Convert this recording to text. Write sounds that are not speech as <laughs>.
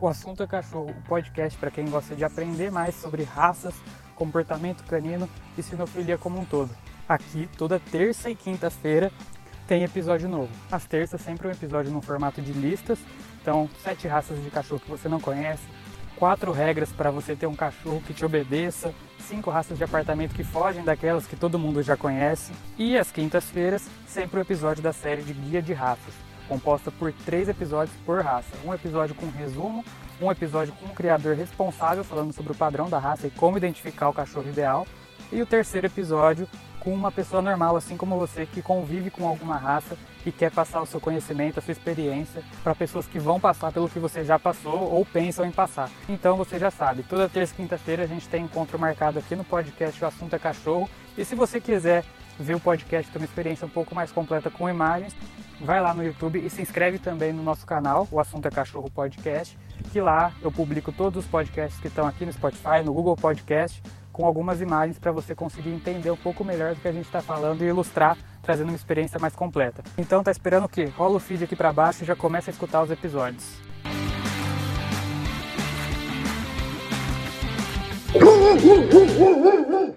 O assunto é cachorro, o podcast para quem gosta de aprender mais sobre raças, comportamento canino e sinofilia como um todo. Aqui, toda terça e quinta-feira, tem episódio novo. Às terças, sempre um episódio no formato de listas. Então, sete raças de cachorro que você não conhece, quatro regras para você ter um cachorro que te obedeça, cinco raças de apartamento que fogem daquelas que todo mundo já conhece. E às quintas-feiras, sempre um episódio da série de Guia de Raças composta por três episódios por raça. Um episódio com resumo, um episódio com o criador responsável falando sobre o padrão da raça e como identificar o cachorro ideal, e o terceiro episódio com uma pessoa normal, assim como você, que convive com alguma raça e quer passar o seu conhecimento, a sua experiência para pessoas que vão passar pelo que você já passou ou pensam em passar. Então você já sabe, toda terça e quinta-feira a gente tem encontro marcado aqui no podcast O Assunto é Cachorro. E se você quiser ver o podcast, ter uma experiência um pouco mais completa com imagens, vai lá no YouTube e se inscreve também no nosso canal, o Assunto é Cachorro Podcast, que lá eu publico todos os podcasts que estão aqui no Spotify, no Google Podcast, com algumas imagens para você conseguir entender um pouco melhor do que a gente está falando e ilustrar, trazendo uma experiência mais completa. Então tá esperando o quê? Rola o feed aqui para baixo e já começa a escutar os episódios. <laughs>